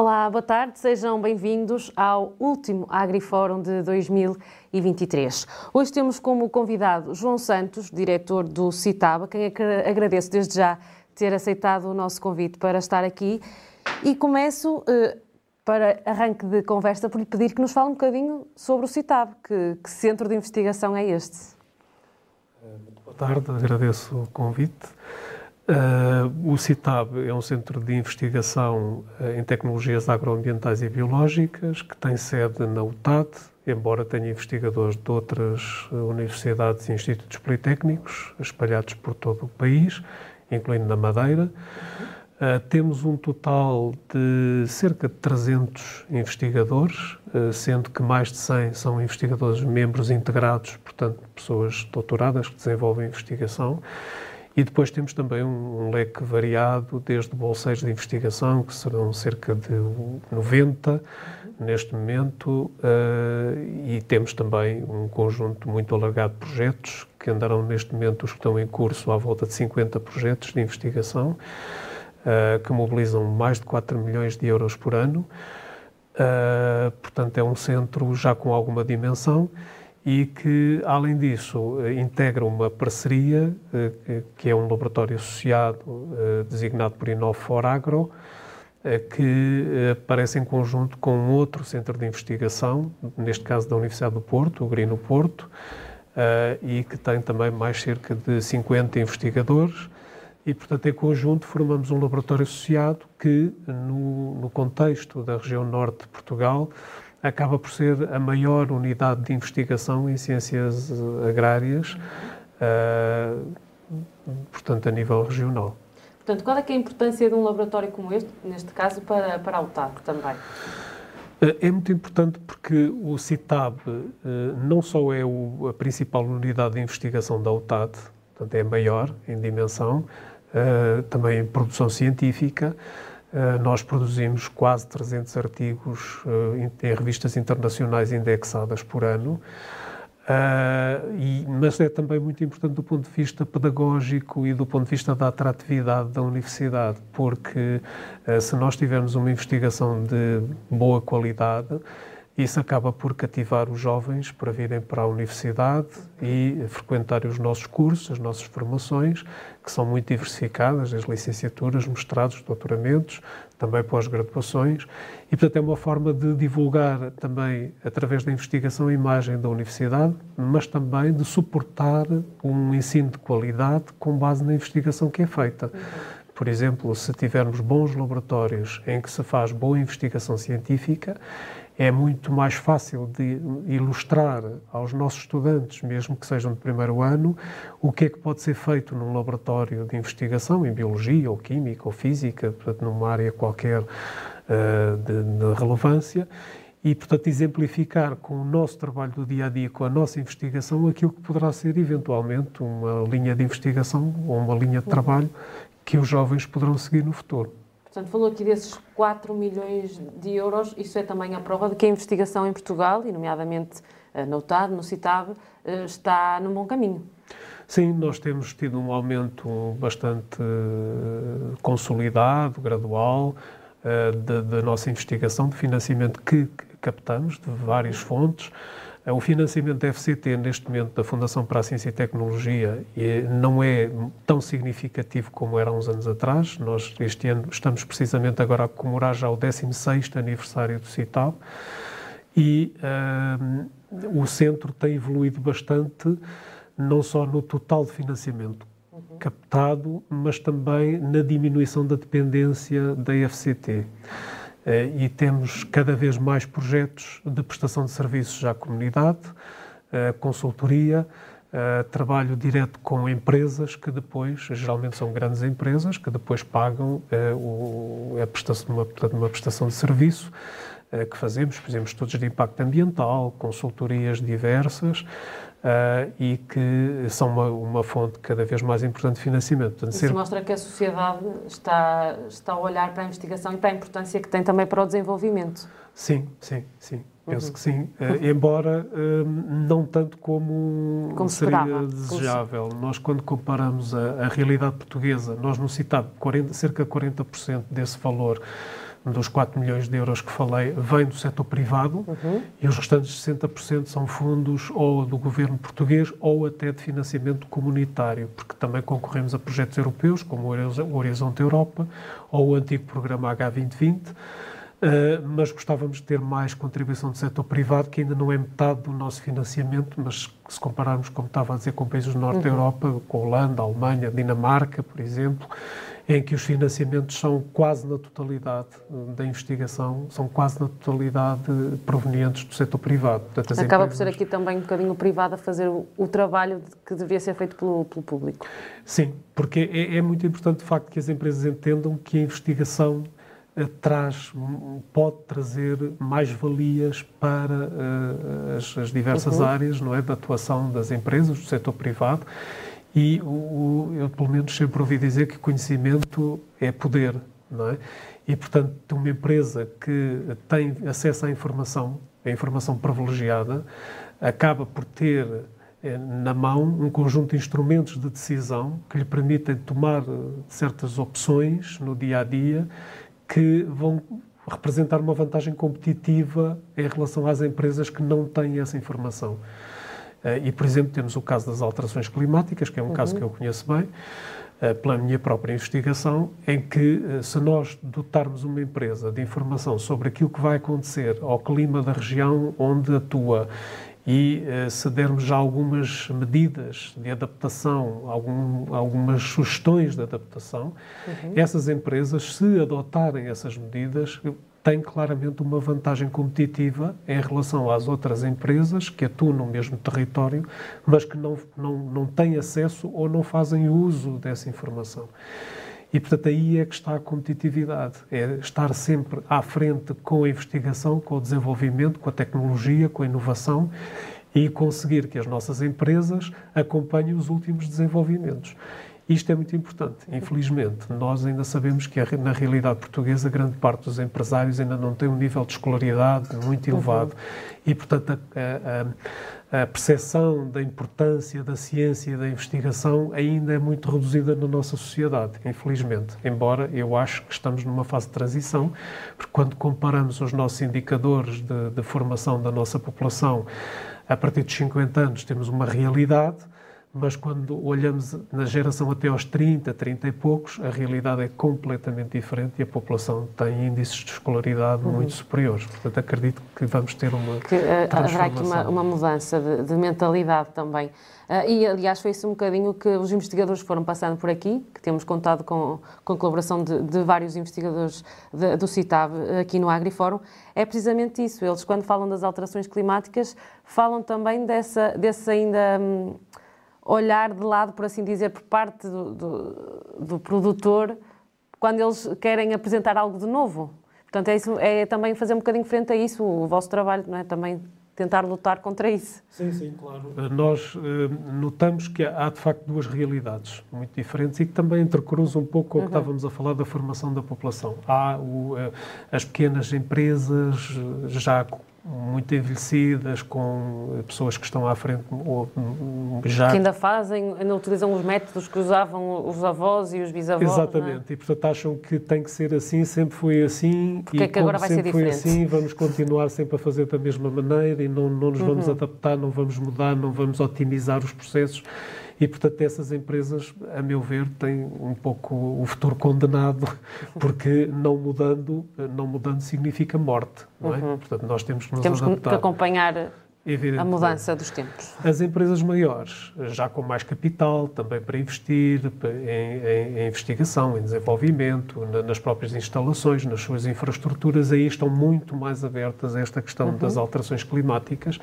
Olá, boa tarde, sejam bem-vindos ao último AgriFórum de 2023. Hoje temos como convidado João Santos, diretor do CITAB, quem agradeço desde já ter aceitado o nosso convite para estar aqui. E começo, eh, para arranque de conversa, por lhe pedir que nos fale um bocadinho sobre o CITAB. Que, que centro de investigação é este? Muito boa tarde, agradeço o convite. Uh, o CITAB é um centro de investigação uh, em tecnologias agroambientais e biológicas que tem sede na UTAD, embora tenha investigadores de outras uh, universidades e institutos politécnicos espalhados por todo o país, incluindo na Madeira. temos um total de cerca de 300 investigadores, sendo que mais de 100 são investigadores membros integrados, portanto, pessoas doutoradas que desenvolvem investigação. E depois temos também um, um, leque variado, desde bolseiros de investigação, que serão cerca de 90 neste momento, uh, e temos também um conjunto muito alargado de projetos, que andarão neste momento, os que estão em curso, à volta de 50 projetos de investigação, uh, que mobilizam mais de 4 milhões de euros por ano. Uh, portanto, é um centro já com alguma dimensão e que, além disso, eh, integra uma parceria, eh, que é um laboratório associado eh, designado por Inofor Agro, que aparece em conjunto com outro centro de investigação, neste caso da Universidade do Porto, o Grino Porto, e que tem também mais cerca de 50 investigadores. E, portanto, em conjunto formamos um laboratório associado que, no, no contexto da região norte de Portugal, acaba por ser a maior unidade de investigação em ciências eh, agrárias, uh, portanto, a nível regional. Portanto, qual é, é a importância de um laboratório como este, neste caso, para, para a UTAB também? Eh, é muito importante porque o CITAB não só é a principal unidade de investigação da UTAD, portanto é maior em dimensão, também em produção científica, eh, nós produzimos quase 300 artigos uh, em revistas internacionais indexadas por ano, uh, e, mas é também muito importante do ponto de vista pedagógico e do ponto de vista da atratividade da universidade, porque se nós tivermos uma investigação de boa qualidade, isso acaba por cativar os jovens para virem para a universidade e frequentarem os nossos cursos, as nossas formações, que são muito diversificadas, as licenciaturas, mestrados, doutoramentos, também pós-graduações, e portanto é uma forma de divulgar também, através da investigação, a imagem da universidade, mas também de suportar um ensino de qualidade com base na investigação que é feita. Por exemplo, se tivermos bons laboratórios em que se faz boa investigação científica, é muito mais fácil de ilustrar aos nossos estudantes, mesmo que sejam de primeiro ano, o que é que pode ser feito num laboratório de investigação em biologia ou química ou física, portanto, numa área qualquer uh, de, de relevância e, portanto, exemplificar com o nosso trabalho do dia a dia, com a nossa investigação, aquilo que poderá ser eventualmente uma linha de investigação ou uma linha de trabalho que os jovens poderão seguir no futuro. Portanto, falou aqui desses 4 milhões de euros, isso é também a prova de que a investigação em Portugal, e nomeadamente eh, no UTAD, no CITAB, eh, está num bom caminho. Sim, nós temos tido um aumento bastante eh, consolidado, gradual, da nossa investigação, de financiamento que captamos de várias fontes. O financiamento da FCT, neste momento, da Fundação para a Ciência e Tecnologia, não é tão significativo como era há uns anos atrás. Nós, este ano, estamos precisamente agora a comemorar já o 16º aniversário do CITAL e uh, o centro tem evoluído bastante, não só no total de financiamento uhum. captado, mas também na diminuição da dependência da FCT. Eh, e temos cada vez mais projetos de prestação de serviços à comunidade, eh, consultoria, eh, trabalho direto com empresas que depois, geralmente são grandes empresas, que depois pagam a prestação, uma, uma prestação de serviço que fazemos, fazemos estudos de impacto ambiental, consultorias diversas, uh, e que são uma, uma, fonte cada vez mais importante de financiamento. Portanto, Isso ser... mostra que a sociedade está, está a olhar para a investigação e para a importância que tem também para o desenvolvimento. Sim, sim, sim. Penso uhum. que sim, uh, embora uh, não tanto como, como seria desejável. Como... Nós, quando comparamos a, a, realidade portuguesa, nós no CITAB, 40, cerca de 40% desse valor dos 4 milhões de euros que falei, vem do setor privado uhum. e os restantes 60% são fundos ou do governo português ou até de financiamento comunitário, porque também concorremos a projetos europeus, como o Horizonte Europa ou o antigo programa H2020. Uh, mas gostávamos de ter mais contribuição do setor privado, que ainda não é metade do nosso financiamento, mas se compararmos, como estava a dizer, com países do Norte uhum. da Europa, com a Holanda, a Alemanha, Dinamarca, por exemplo, em que os financiamentos são quase na totalidade da investigação, são quase na totalidade provenientes do setor privado. Portanto, Acaba empresas... por ser aqui também um bocadinho o privado a fazer o, o trabalho que deveria ser feito pelo, pelo público. Sim, porque é, é muito importante, de facto, que as empresas entendam que a investigação traz, pode trazer mais valias para uh, as, as, diversas uhum. áreas não é, da atuação das empresas, do setor privado, e o, eu, pelo menos, sempre ouvi dizer que conhecimento é poder, não é? E, portanto, uma empresa que tem acesso à informação, a informação privilegiada, acaba por ter eh, na mão um conjunto de instrumentos de decisão que lhe permitem tomar eh, certas opções no dia a dia que vão representar uma vantagem competitiva em relação às empresas que não têm essa informação. Eh, e, por exemplo, temos o caso das alterações climáticas, que é um uhum. caso que eu conheço bem, eh, pela minha própria investigação, em que eh, se nós dotarmos uma empresa de informação sobre aquilo que vai acontecer ao clima da região onde atua e se dermos já algumas medidas de adaptação, algum, algumas sugestões de adaptação, uhum. essas empresas, se adotarem essas medidas, tem claramente uma vantagem competitiva em relação às outras empresas que atuam no mesmo território, mas que não, não, não têm acesso ou não fazem uso dessa informação. E, portanto, aí é que está a competitividade. É estar sempre à frente com a investigação, com o desenvolvimento, com a tecnologia, com a inovação e conseguir que as nossas empresas acompanhem os últimos desenvolvimentos. Isto é muito importante. Infelizmente, nós ainda sabemos que na realidade portuguesa grande parte dos empresários ainda não tem um nível de escolaridade muito uhum. elevado e, portanto, a, a, a percepção da importância da ciência e da investigação ainda é muito reduzida na nossa sociedade, infelizmente. Embora eu acho que estamos numa fase de transição, porque quando comparamos os nossos indicadores de, de formação da nossa população, a partir dos 50 anos temos uma realidade mas quando olhamos na geração até aos 30, 30 e poucos, a realidade é completamente diferente e a população tem índices de escolaridade uhum. muito superiores. Portanto, acredito que vamos ter uma que, uh, Haverá aqui uma, uma mudança de, de, mentalidade também. Uh, e, aliás, foi isso um bocadinho que os investigadores foram passando por aqui, que temos contado com, com a colaboração de, de vários investigadores de, do CITAB aqui no AgriFórum, é precisamente isso. Eles, quando falam das alterações climáticas, falam também dessa, dessa ainda... Hum, olhar de lado, por assim dizer, por parte do, do, do produtor quando eles querem apresentar algo de novo. Portanto, é, isso, é também fazer um bocadinho frente a isso, o vosso trabalho, não é? Também tentar lutar contra isso. Sim, sim, claro. Eh, nós uh, notamos que há, de facto, duas realidades muito diferentes e que também entrecruzam um pouco com o que uhum. estávamos a falar da formação da população. Há o, uh, as pequenas empresas já muito envelhecidas, com pessoas que estão à frente ou já... Que ainda fazem, ainda utilizam os métodos que usavam os avós e os bisavós, é? Exatamente, é? e portanto acham que tem que ser assim, sempre foi assim, Porque e é que agora vai ser diferente? foi assim, vamos continuar sempre a fazer da mesma maneira e não, não nos vamos uhum. adaptar, não vamos mudar, não vamos otimizar os processos. E, portanto, essas empresas, a meu ver, têm um pouco o futuro condenado, porque não mudando, não mudando significa morte, não é? Uhum. Portanto, nós temos que nos temos adaptar. Temos que acompanhar a mudança dos tempos. As empresas maiores, já com mais capital, também para investir em, em, em investigação, em desenvolvimento, na, nas próprias instalações, nas suas infraestruturas, aí estão muito mais abertas a esta questão uhum. das alterações climáticas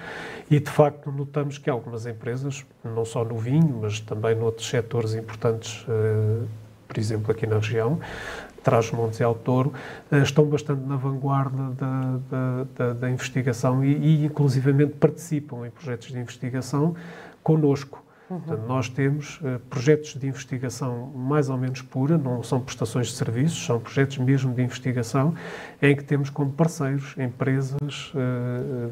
e, de facto, notamos que algumas empresas, não só no vinho, mas também noutros setores importantes, uh, por exemplo, aqui na região, Trás-Montes e Alto Douro, eh, estão bastante na vanguarda da, da, da, da investigação e, e, inclusivamente, participam em projetos de investigação conosco. Uhum. Portanto, nós temos uh, projetos de investigação mais ou menos pura, não são prestações de serviços, são projetos mesmo de investigação, em que temos como parceiros empresas uh,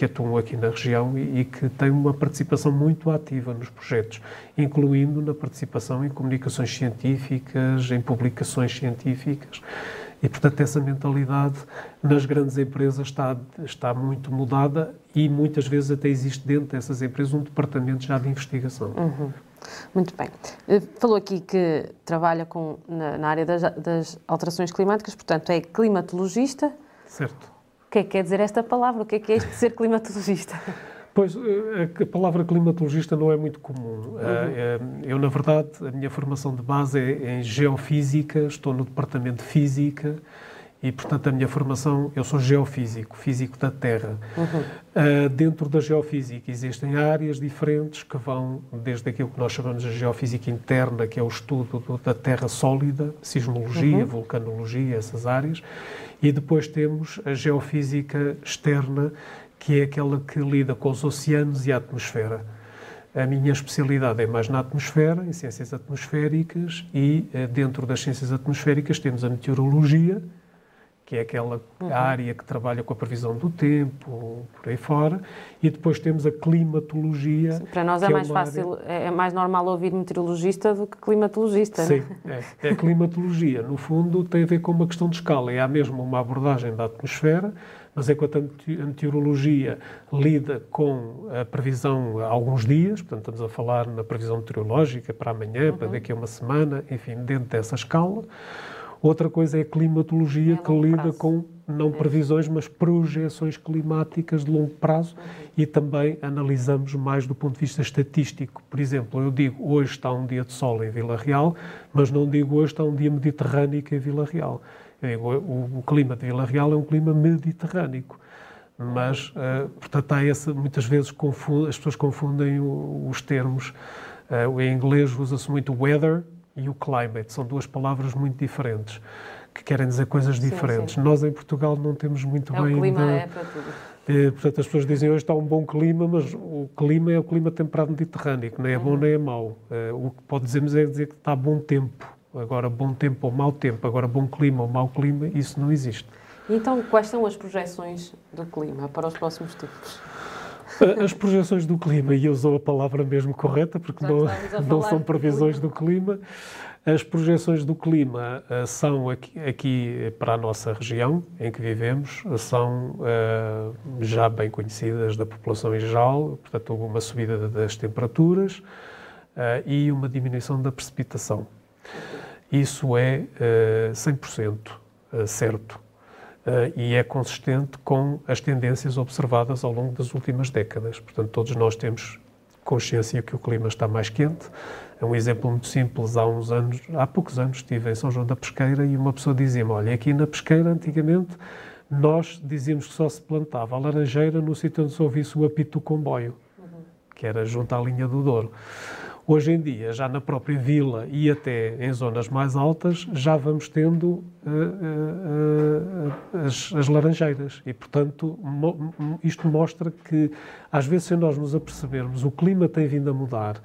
que atuam aqui na região e, e, que têm uma participação muito ativa nos projetos, incluindo na participação em comunicações científicas, em publicações científicas. E, portanto, essa mentalidade nas grandes empresas está, está muito mudada e muitas vezes até existe dentro dessas empresas um departamento já de investigação. Uhum. Muito bem. Eh, falou aqui que trabalha com, na, na área das, das, alterações climáticas, portanto, é climatologista. Certo. O que é que quer dizer esta palavra? O que é que é isto de ser climatologista? Pois, eh, a palavra climatologista não é muito comum. Uhum. Eh, eu, na verdade, a minha formação de base é em geofísica, estou no departamento de física e, portanto, a minha formação, eu sou geofísico, físico da Terra. Uhum. Uh, dentro da geofísica existem áreas diferentes que vão desde aquilo que nós chamamos de geofísica interna, que é o estudo da Terra sólida, sismologia, uhum. vulcanologia, essas áreas, e depois temos a geofísica externa, que é aquela que lida com os oceanos e a atmosfera. A minha especialidade é mais na atmosfera, em ciências atmosféricas, e uh, dentro das ciências atmosféricas temos a meteorologia, que é aquela uhum. área que trabalha com a previsão do tempo, por aí fora, e depois temos a climatologia. Sim, para nós é, é mais fácil, área... é mais normal ouvir meteorologista do que climatologista. Sim, é? é. é climatologia. No fundo, tem a ver com uma questão de escala. É a mesma uma abordagem da atmosfera, mas enquanto a meteorologia lida com a previsão há alguns dias, portanto, estamos a falar na previsão meteorológica para amanhã, uhum. para daqui a uma semana, enfim, dentro dessa escala. Outra coisa é a climatologia, é que lida prazo. com não é. previsões, mas projeções climáticas de longo prazo e também analisamos mais do ponto de vista estatístico. Por exemplo, eu digo hoje está um dia de sol em Vila Real, mas não digo hoje está um dia mediterrâneo em Vila Real. Eu digo, o, o clima de Vila Real é um clima mediterrâneo. Mas, uh, portanto, há essa, muitas vezes as pessoas confundem os termos. Uh, em inglês usa-se muito weather, e o climate. São duas palavras muito diferentes, que querem dizer coisas diferentes. Sim, sim. Nós, em Portugal, não temos muito é, bem... O clima ainda... é para tudo. É, portanto, as pessoas dizem hoje está um bom clima, mas o clima é o clima temperado mediterrâneo, que nem é bom uhum. nem é mau. É, o que pode dizermos é dizer que está bom tempo. Agora, bom tempo ou mau tempo. Agora, bom clima ou mau clima, isso não existe. Então, quais são as projeções do clima para os próximos tempos? As projeções do clima, e eu usou a palavra mesmo correta, porque não, não são previsões do clima. As projeções do clima uh, são aqui, aqui, para a nossa região em que vivemos, são uh, já bem conhecidas da população em geral, portanto, houve uma subida das temperaturas uh, e uma diminuição da precipitação. Isso é 100% certo e é consistente com as tendências observadas ao longo das últimas décadas. Portanto, todos nós temos consciência que o clima está mais quente. É um exemplo muito simples. Há uns anos, há poucos anos, estive em São João da Pesqueira e uma pessoa dizia-me: Olha, aqui na Pesqueira, antigamente, nós dizíamos que só se plantava a laranjeira no sítio onde se ouvisse o apito do comboio, uhum. que era junto à linha do Douro. Hoje em dia, já na própria vila e até em zonas mais altas, já vamos tendo uh, uh, uh, as, as, laranjeiras. E, portanto, mo isto mostra que, às vezes, se nós nos apercebermos, o clima tem vindo a mudar.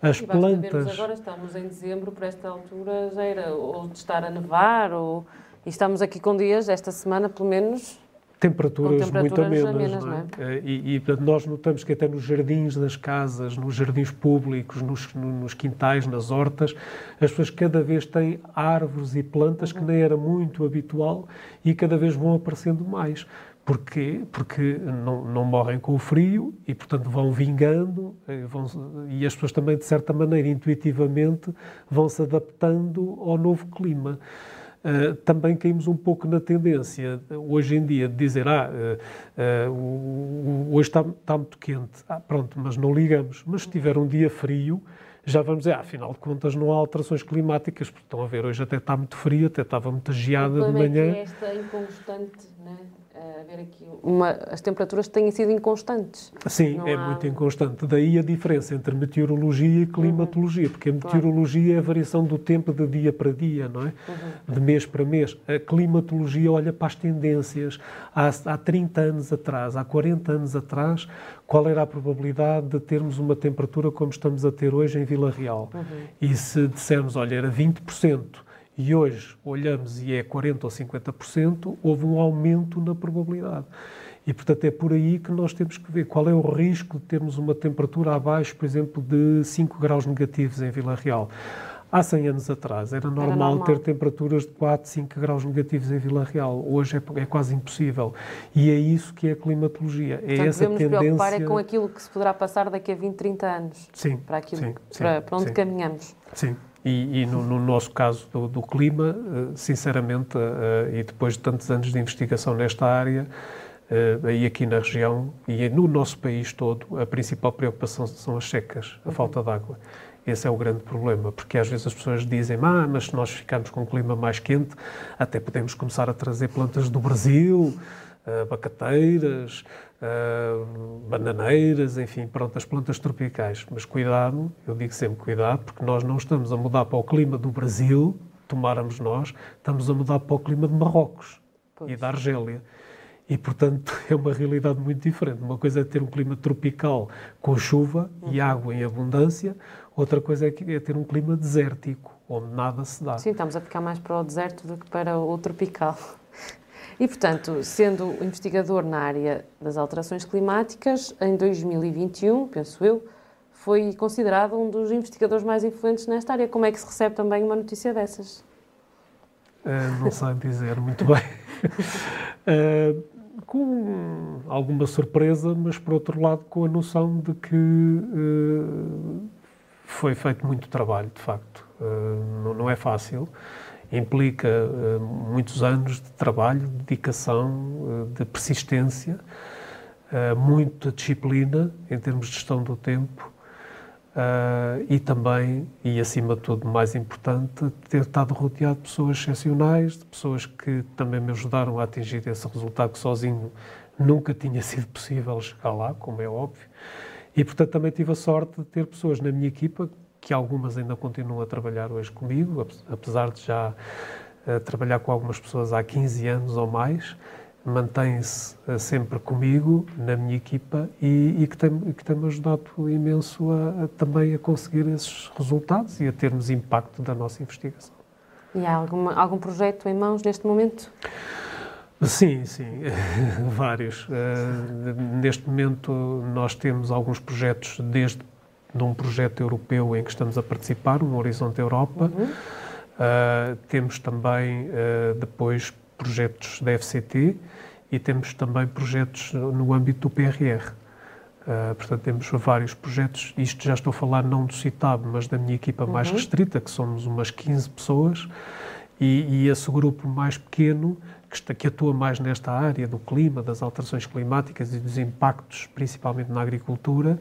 As plantas. agora estamos em dezembro, por esta altura já era ou de estar a nevar, ou. E estamos aqui com dias, esta semana, pelo menos, temperaturas, temperaturas muito amenas. amenas é? É? E, e portanto, nós notamos que até nos jardins das casas, nos jardins públicos, nos, nos quintais, nas hortas, as pessoas cada vez têm árvores e plantas uhum. que nem era muito habitual e cada vez vão aparecendo mais. Porquê? Porque não, não morrem com o frio e, portanto, vão vingando eh, vão, e as pessoas também, de certa maneira, intuitivamente, vão se adaptando ao novo clima. Uh, também caímos um pouco na tendência, hoje em dia, de dizer: ah, uh, uh, hoje está, está, muito quente, ah, pronto, mas não ligamos. Mas se tiver um dia frio, já vamos dizer: ah, afinal de contas, não há alterações climáticas, porque estão a ver, hoje até está muito frio, até estava muita geada de manhã. É esta inconstante, né? Haver aqui uma, as temperaturas têm sido inconstantes. Sim, não é há... muito inconstante. Daí a diferença entre meteorologia e climatologia, uhum. porque a meteorologia claro. é a variação do tempo de dia para dia, não é? Uhum. De mês para mês. A climatologia olha para as tendências. Há, há 30 anos atrás, há 40 anos atrás, qual era a probabilidade de termos uma temperatura como estamos a ter hoje em Vila Real? Uhum. E se dissermos, olha, era 20%, e hoje olhamos e é 40% ou 50%, houve um aumento na probabilidade. E, portanto, é por aí que nós temos que ver qual é o risco de termos uma temperatura abaixo, por exemplo, de 5 graus negativos em Vila Real. Há 100 anos atrás era normal, era normal, ter temperaturas de 4, 5 graus negativos em Vila Real. Hoje é, é quase impossível. E é isso que é a climatologia. É Portanto, essa devemos tendência... preocupar é com aquilo que se poderá passar daqui a 20, 30 anos. Sim, para, aquilo, sim, para, sim, para onde sim. caminhamos. Sim. E, e no, no, nosso caso do, do clima, eh, sinceramente, uh, e depois de tantos anos de investigação nesta área, e aqui na região e no nosso país todo, a principal preocupação são as secas, a falta de água. Esse é o grande problema, porque às vezes as pessoas dizem, ah, mas se nós ficarmos com um clima mais quente, até podemos começar a trazer plantas do Brasil, abacateiras, uh, bananeiras, enfim, pronto, as plantas tropicais. Mas cuidado, eu digo sempre cuidado, porque nós não estamos a mudar para o clima do Brasil, tomáramos nós, estamos a mudar para o clima de Marrocos pois. e da Argélia. E, portanto, é uma realidade muito diferente. Uma coisa é ter um clima tropical com chuva uhum. e água em abundância, Outra coisa é, é ter um clima desértico, onde nada se dá. Sim, estamos a ficar mais para o deserto do que para o tropical. E, portanto, sendo investigador na área das alterações climáticas, em 2021, penso eu, foi considerado um dos investigadores mais influentes nesta área. Como é que se recebe também uma notícia dessas? Uh, não sei dizer muito bem. Uh, com alguma surpresa, mas por outro lado com a noção de que uh, foi feito muito trabalho, de facto. Uh, não, é fácil. Implica uh, muitos anos de trabalho, de dedicação, uh, de persistência, muita disciplina em termos de gestão do tempo e também, e acima de tudo, mais importante, ter estado rodeado de pessoas excepcionais, de pessoas que também me ajudaram a atingir esse resultado que sozinho nunca tinha sido possível chegar lá, como é óbvio. E, portanto, também tive a sorte de ter pessoas na minha equipa, que algumas ainda continuam a trabalhar hoje comigo, apesar de já uh, trabalhar com algumas pessoas há 15 anos ou mais, mantém-se uh, sempre comigo, na minha equipa, e, e que tem-me tem ajudado imenso a, a, também a conseguir esses resultados e a termos impacto da nossa investigação. E há alguma, algum projeto em mãos neste momento? Sim, sim, vários. Uh, neste momento nós temos alguns projetos desde de um projeto europeu em que estamos a participar, um Horizonte Europa. Uhum. Uh, temos também uh, depois projetos da FCT e temos também projetos no âmbito do PRR. Uh, portanto, temos vários projetos. Isto já estou a falar não do CITAB, mas da minha equipa uhum. mais restrita, que somos umas 15 pessoas. E, e esse grupo mais pequeno que, está, que atua mais nesta área do clima, das alterações climáticas e dos impactos, principalmente na agricultura,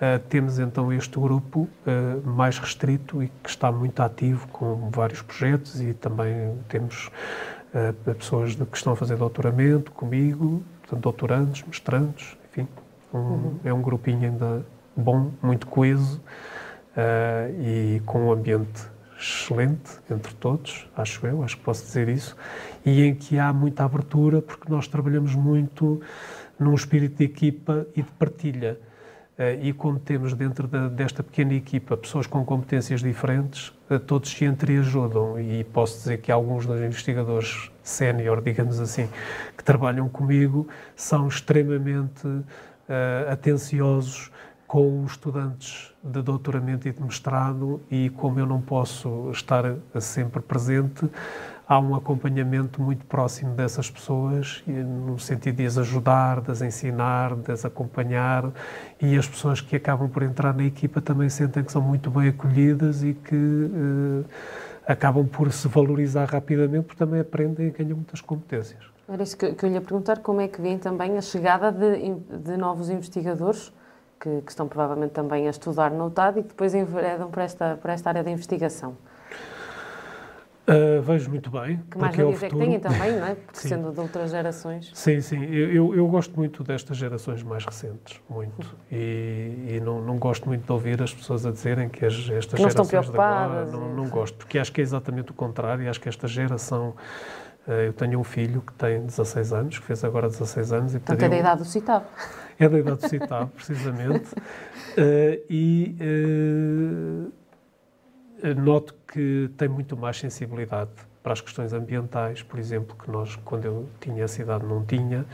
Uh, temos então este grupo uh, mais restrito e que está muito ativo com vários projetos e também temos uh, pessoas que estão a fazer doutoramento comigo, portanto, doutorandos, mestrandos, enfim, um, uhum. é um grupinho ainda bom, muito coeso e com um ambiente excelente entre todos, acho eu, acho que posso dizer isso, e em que há muita abertura, porque nós trabalhamos muito num espírito de equipa e de partilha. Uh, e como temos dentro da, desta pequena equipa pessoas com competências diferentes, uh, todos se entreajudam. E posso dizer que alguns dos investigadores sénior, digamos assim, que trabalham comigo, são extremamente uh, atenciosos com os estudantes de doutoramento e de mestrado. E como eu não posso estar sempre presente, há um acompanhamento muito próximo dessas pessoas, no sentido de as ajudar, de as ensinar, de as acompanhar, e as pessoas que acabam por entrar na equipa também sentem que são muito bem acolhidas e que eh, acabam por se valorizar rapidamente, porque também aprendem e ganham muitas competências. Era isso que, eu lhe ia perguntar, como é que vem também a chegada de, de novos investigadores que, que, estão provavelmente também a estudar no UTAD e que depois enveredam para esta, para esta área da investigação? Uh, vejo muito bem. Que mais valias é, que têm também, não é? Porque sendo de outras gerações. Sim, sim. Eu, eu, gosto muito destas gerações mais recentes, muito. E, e não, não, gosto muito de ouvir as pessoas a dizerem que as, estas não gerações estão preocupadas. Agora, não, não gosto, porque acho que é exatamente o contrário. Acho que esta geração eh, eu tenho um filho que tem 16 anos, que fez agora 16 anos. E Portanto, é da idade do CITAB. É da idade do CITAB, precisamente. uh, e uh, noto que tem muito mais sensibilidade para as questões ambientais, por exemplo, que nós, quando eu tinha essa idade, não tinha.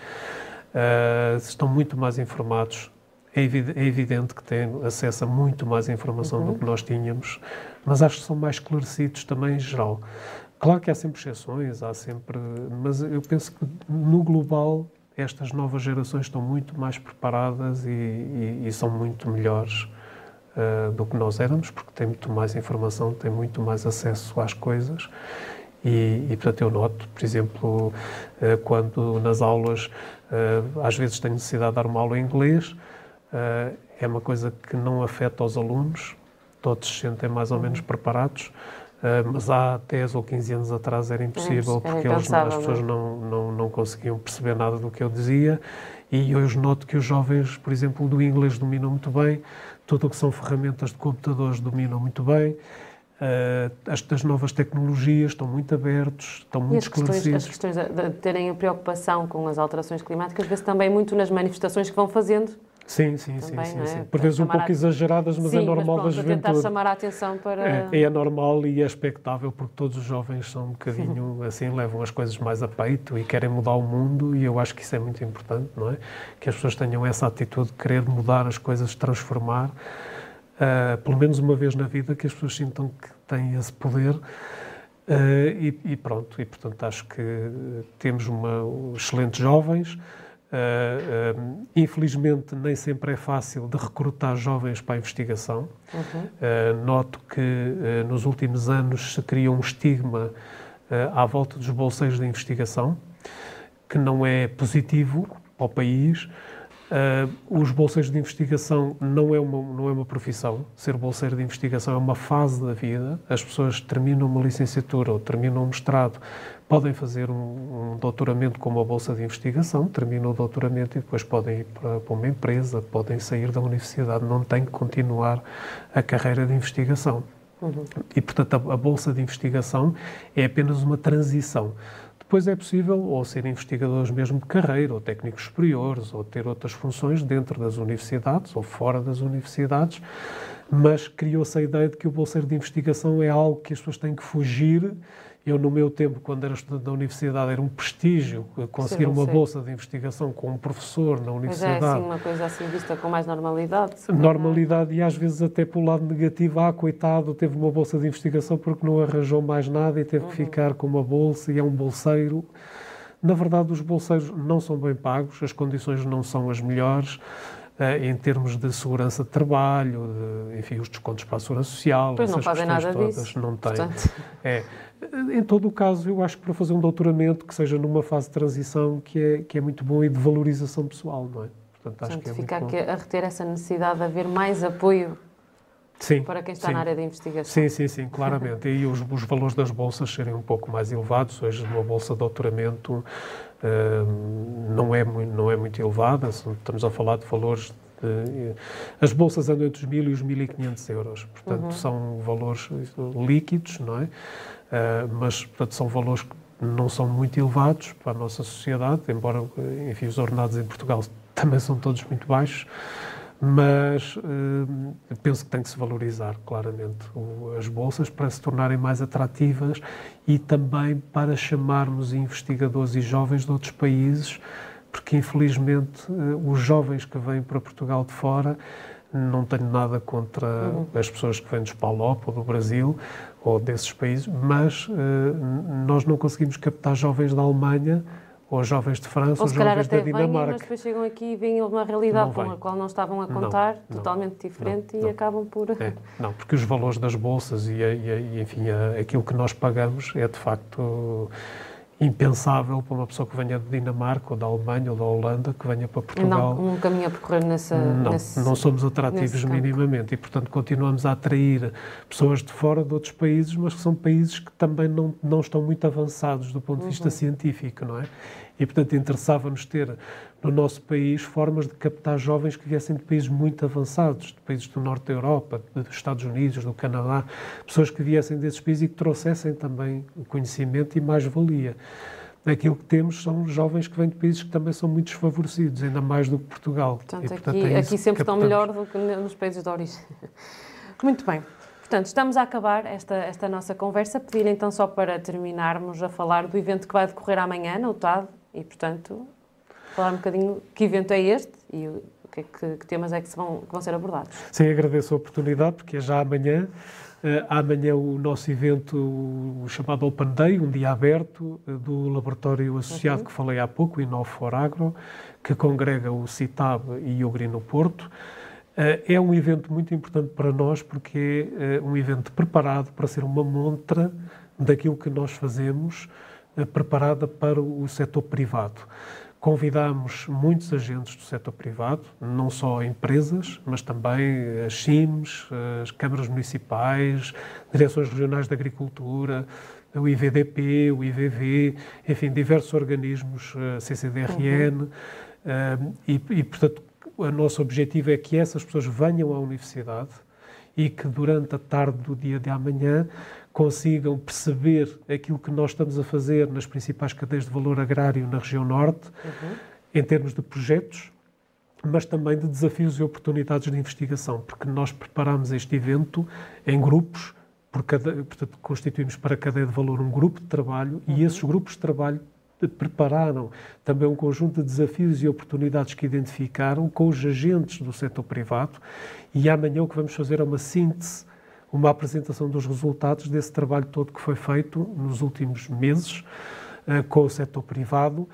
Uh, estão muito mais informados é, é evidente que têm acesso a muito mais informação uhum. do que nós tínhamos, mas acho que são mais esclarecidos também em geral. Claro que há sempre exceções, há sempre, mas eu penso que no global estas novas gerações estão muito mais preparadas e, e, e são muito melhores uh, do que nós éramos, porque têm muito mais informação, têm muito mais acesso às coisas. E, e portanto, eu noto, por exemplo, uh, quando nas aulas, uh, às vezes tenho necessidade de dar uma aula em inglês, é uma coisa que não afeta os alunos, todos se sentem mais ou menos preparados. Uh, mas há 10 ou 15 anos atrás era impossível, é, porque eles, as pessoas não, não, não conseguiam perceber nada do que eu dizia. E hoje noto que os jovens, por exemplo, do inglês dominam muito bem, tudo o que são ferramentas de computadores dominam muito bem. Uh, as, as, novas tecnologias estão muito abertos, estão muito e as esclarecidos. Questões, as questões de, de terem a preocupação com as alterações climáticas, vê-se também muito nas manifestações que vão fazendo Sim, sim, também, sim, sim, é? sim. Por vezes um pouco a... exageradas, mas é sim, é normal mas pronto, da juventude. tentar chamar a atenção para... É, é, normal e é expectável, porque todos os jovens são um bocadinho assim, levam as coisas mais a peito e querem mudar o mundo e eu acho que isso é muito importante, não é? Que as pessoas tenham essa atitude de querer mudar as coisas, transformar, uh, pelo menos uma vez na vida, que as pessoas sintam que têm esse poder uh, e, e, pronto, e portanto acho que temos uma, excelentes jovens, Uh, uh, infelizmente, nem sempre é fácil de recrutar jovens para a investigação. Uhum. Uh, noto que nos últimos anos se cria um estigma à volta dos bolseiros de investigação, que não é positivo ao país, Uh, os bolseiros de investigação não é, uma, não é uma profissão. Ser bolseiro de investigação é uma fase da vida. As pessoas terminam uma licenciatura ou terminam um mestrado, podem fazer um, um doutoramento com uma bolsa de investigação, terminam o doutoramento e depois podem ir para, para uma empresa, podem sair da universidade, não têm que continuar a carreira de investigação. Uhum. E, portanto, a, a bolsa de investigação é apenas uma transição. Depois é possível ou ser investigadores mesmo de carreira, ou técnicos superiores, ou ter outras funções dentro das universidades ou fora das universidades, mas criou-se a ideia de que o bolseiro de investigação é algo que as pessoas têm que fugir eu, no meu tempo, quando era estudante da universidade, era um prestígio conseguir uma bolsa de investigação com um professor na universidade. Mas é assim, uma coisa assim vista com mais normalidade. Normalidade e às vezes até pelo lado negativo. Ah, coitado, teve uma bolsa de investigação porque não arranjou mais nada e teve uhum. que ficar com uma bolsa e é um bolseiro. Na verdade, os bolseiros não são bem pagos, as condições não são as melhores. Uh, em termos de segurança de trabalho, de, enfim, os descontos para a segurança social, pois não fazem nada todas, disso. não têm. Portanto... É, em todo o caso, eu acho que para fazer um doutoramento que seja numa fase de transição que é, que é muito bom e de valorização pessoal, não é? Portanto, acho que é fica aqui a reter essa necessidade de haver mais apoio sim, para quem está sim. na área da investigação. Sim, sim, sim, claramente. e os, os, valores das bolsas serem um pouco mais elevados. Hoje, uma bolsa de doutoramento não, é muito, não é muito elevada. Estamos a falar de valores de, as bolsas andam entre os 1.000 e os 1.500 euros. Portanto, uhum. são valores líquidos, não é? Uh, mas portanto, são valores que não são muito elevados para a nossa sociedade, embora enfim, os ordenados em Portugal também são todos muito baixos, mas uh, penso que tem que se valorizar claramente o, as bolsas para se tornarem mais atrativas e também para chamarmos investigadores e jovens de outros países, porque infelizmente uh, os jovens que vêm para Portugal de fora não tenho nada contra uhum. as pessoas que vêm dos PALOP ou do Brasil ou desses países, mas uh, nós não conseguimos captar jovens da Alemanha ou jovens de França ou, ou jovens da Dinamarca. Vêm, mas depois chegam aqui e veem uma realidade com a qual não estavam a contar, não, totalmente não, diferente, não, e acabam por... É, não, porque os valores das bolsas e, e, e enfim, aquilo que nós pagamos é de facto impensável para uma pessoa que venha de Dinamarca ou da Alemanha ou da Holanda que venha para Portugal. Não, um caminho a percorrer nessa. Não, nesse, não somos atrativos minimamente e, portanto, continuamos a atrair pessoas de fora de outros países, mas que são países que também não, não estão muito avançados do ponto de vista uhum. científico, não é? E, portanto, interessava-nos ter no nosso país formas de captar jovens que viessem de países muito avançados, de países do norte da Europa, dos Estados Unidos, do Canadá, pessoas que viessem desses países e que trouxessem também conhecimento e mais-valia. Aquilo que temos são jovens que vêm de países que também são muito desfavorecidos, ainda mais do que Portugal. Portanto, e, portanto aqui, é aqui sempre estão melhor do que nos países de origem. Muito bem. Portanto, estamos a acabar esta, esta nossa conversa. Pedir então só para terminarmos a falar do evento que vai decorrer amanhã na UTAD e, portanto, falar um bocadinho que evento é este e o Que, que, que temas é que, vão, que vão ser abordados? Sim, agradeço a oportunidade, porque é já amanhã. Uh, amanhã o nosso evento, o chamado Open Day, um dia aberto, uh, do laboratório associado uhum. que falei há pouco, o Innofor Agro, que congrega o CITAB e o Grino Porto. Uh, é um evento muito importante para nós porque é um evento preparado para ser uma montra daquilo que nós fazemos, preparada para o setor privado. Convidamos muitos agentes do setor privado, não só empresas, mas também as CIMs, as câmaras municipais, direções regionais de agricultura, o IVDP, o IVV, enfim, diversos organismos, a CCDRN, uhum. e, e, portanto, o nosso objetivo é que essas pessoas venham à universidade e que durante a tarde do dia de amanhã consigam perceber aquilo que nós estamos a fazer nas principais cadeias de valor agrário na região norte, uhum. em termos de projetos, mas também de desafios e oportunidades de investigação, porque nós preparamos este evento em grupos, por cada, portanto, constituímos para a cadeia de valor um grupo de trabalho uhum. e esses grupos de trabalho prepararam também um conjunto de desafios e oportunidades que identificaram com os agentes do setor privado e amanhã o que vamos fazer é uma síntese uma apresentação dos resultados desse trabalho todo que foi feito nos últimos meses uh, com o setor privado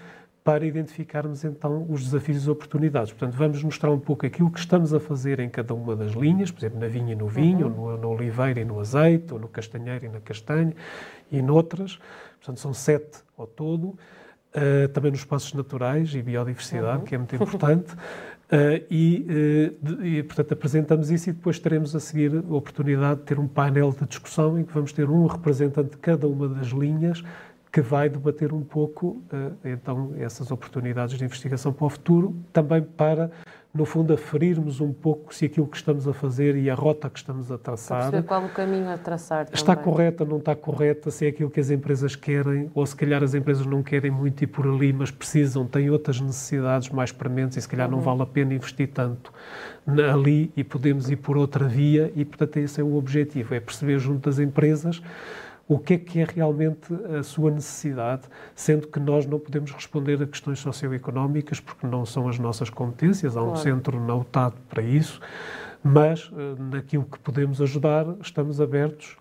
para identificarmos então os desafios e oportunidades. Portanto, vamos mostrar um pouco aquilo que estamos a fazer em cada uma das linhas, por exemplo, na vinha e no vinho, uhum. ou no, no oliveira e no azeite, ou no castanheiro e na castanha, e noutras. Portanto, são sete ao todo. Uh, também nos espaços naturais e biodiversidade, uhum. que é muito importante. Uh, e, uh, e, portanto, apresentamos isso e depois teremos a seguir a oportunidade de ter um painel de discussão em que vamos ter um representante de cada uma das linhas que vai debater um pouco, uh, então, essas oportunidades de investigação para o futuro, também para no fundo, aferirmos um pouco se aquilo que estamos a fazer e a rota que estamos a traçar. Para qual o caminho a traçar. Está correta, não está correta, se é aquilo que as empresas querem, ou se calhar as empresas não querem muito ir por ali, mas precisam, têm outras necessidades mais prementes e se calhar uhum. não vale a pena investir tanto ali e podemos ir por outra via e, portanto, esse é o objetivo, é perceber junto das empresas o que é que é realmente a sua necessidade, sendo que nós não podemos responder a questões socioeconómicas porque não são as nossas competências, há um claro. centro nautado para isso, mas eh, naquilo que podemos ajudar, estamos abertos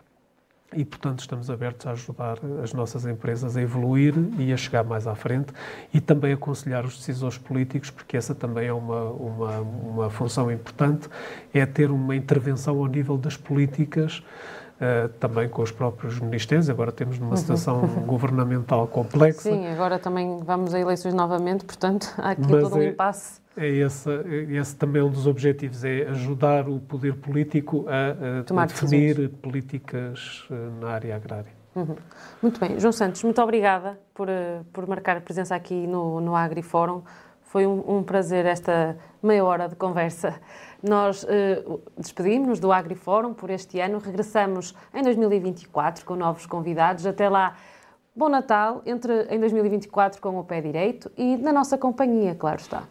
e, portanto, estamos abertos a ajudar as nossas empresas a evoluir e a chegar mais à frente e também aconselhar os decisores políticos, porque essa também é uma, uma, uma função importante, é ter uma intervenção ao nível das políticas Uh, também com os próprios ministérios. Agora temos numa uhum. situação governamental complexa. Sim, agora também vamos a eleições novamente, portanto há aqui Mas todo um é, impasse. É esse, esse também é um dos objetivos, é ajudar o poder político a, a definir decisões. políticas uh, na área agrária. Uhum. Muito bem. João Santos, muito obrigada por, uh, por marcar a presença aqui no, no AgriFórum. Foi um, um prazer esta meia hora de conversa. Nós uh, despedimos-nos do AgriFórum por este ano, regressamos em 2024 com novos convidados. Até lá, bom Natal, entre em 2024 com o pé direito e na nossa companhia, claro está.